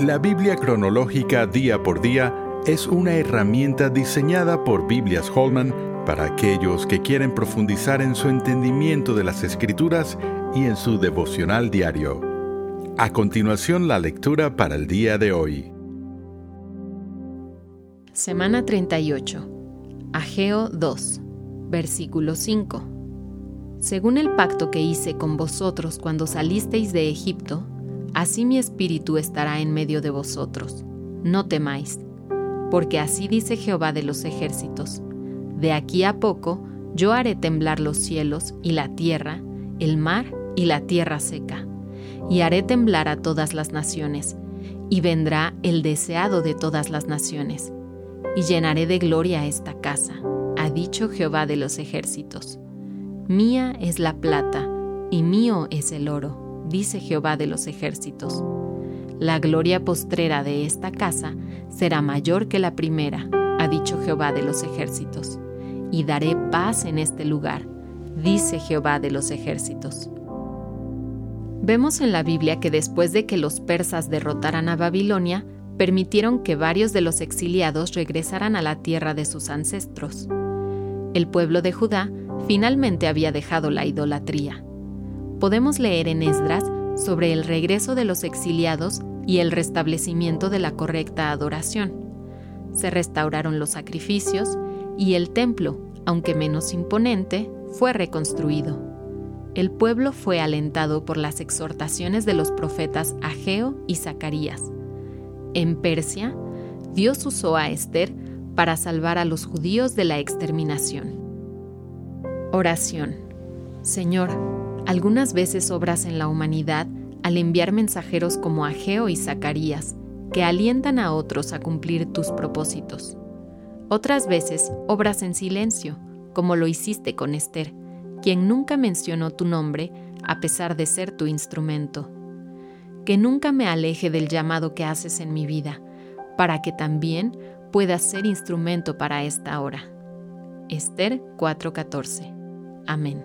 La Biblia cronológica día por día es una herramienta diseñada por Biblias Holman para aquellos que quieren profundizar en su entendimiento de las escrituras y en su devocional diario. A continuación la lectura para el día de hoy. Semana 38. Ageo 2. Versículo 5. Según el pacto que hice con vosotros cuando salisteis de Egipto, así mi espíritu estará en medio de vosotros. No temáis, porque así dice Jehová de los ejércitos. De aquí a poco yo haré temblar los cielos y la tierra, el mar y la tierra seca, y haré temblar a todas las naciones, y vendrá el deseado de todas las naciones, y llenaré de gloria esta casa, ha dicho Jehová de los ejércitos. Mía es la plata, y mío es el oro dice Jehová de los ejércitos. La gloria postrera de esta casa será mayor que la primera, ha dicho Jehová de los ejércitos, y daré paz en este lugar, dice Jehová de los ejércitos. Vemos en la Biblia que después de que los persas derrotaran a Babilonia, permitieron que varios de los exiliados regresaran a la tierra de sus ancestros. El pueblo de Judá finalmente había dejado la idolatría podemos leer en Esdras sobre el regreso de los exiliados y el restablecimiento de la correcta adoración. Se restauraron los sacrificios y el templo, aunque menos imponente, fue reconstruido. El pueblo fue alentado por las exhortaciones de los profetas Ageo y Zacarías. En Persia, Dios usó a Esther para salvar a los judíos de la exterminación. Oración. Señor, algunas veces obras en la humanidad al enviar mensajeros como Ageo y Zacarías, que alientan a otros a cumplir tus propósitos. Otras veces obras en silencio, como lo hiciste con Esther, quien nunca mencionó tu nombre a pesar de ser tu instrumento. Que nunca me aleje del llamado que haces en mi vida, para que también pueda ser instrumento para esta hora. Esther 4:14. Amén.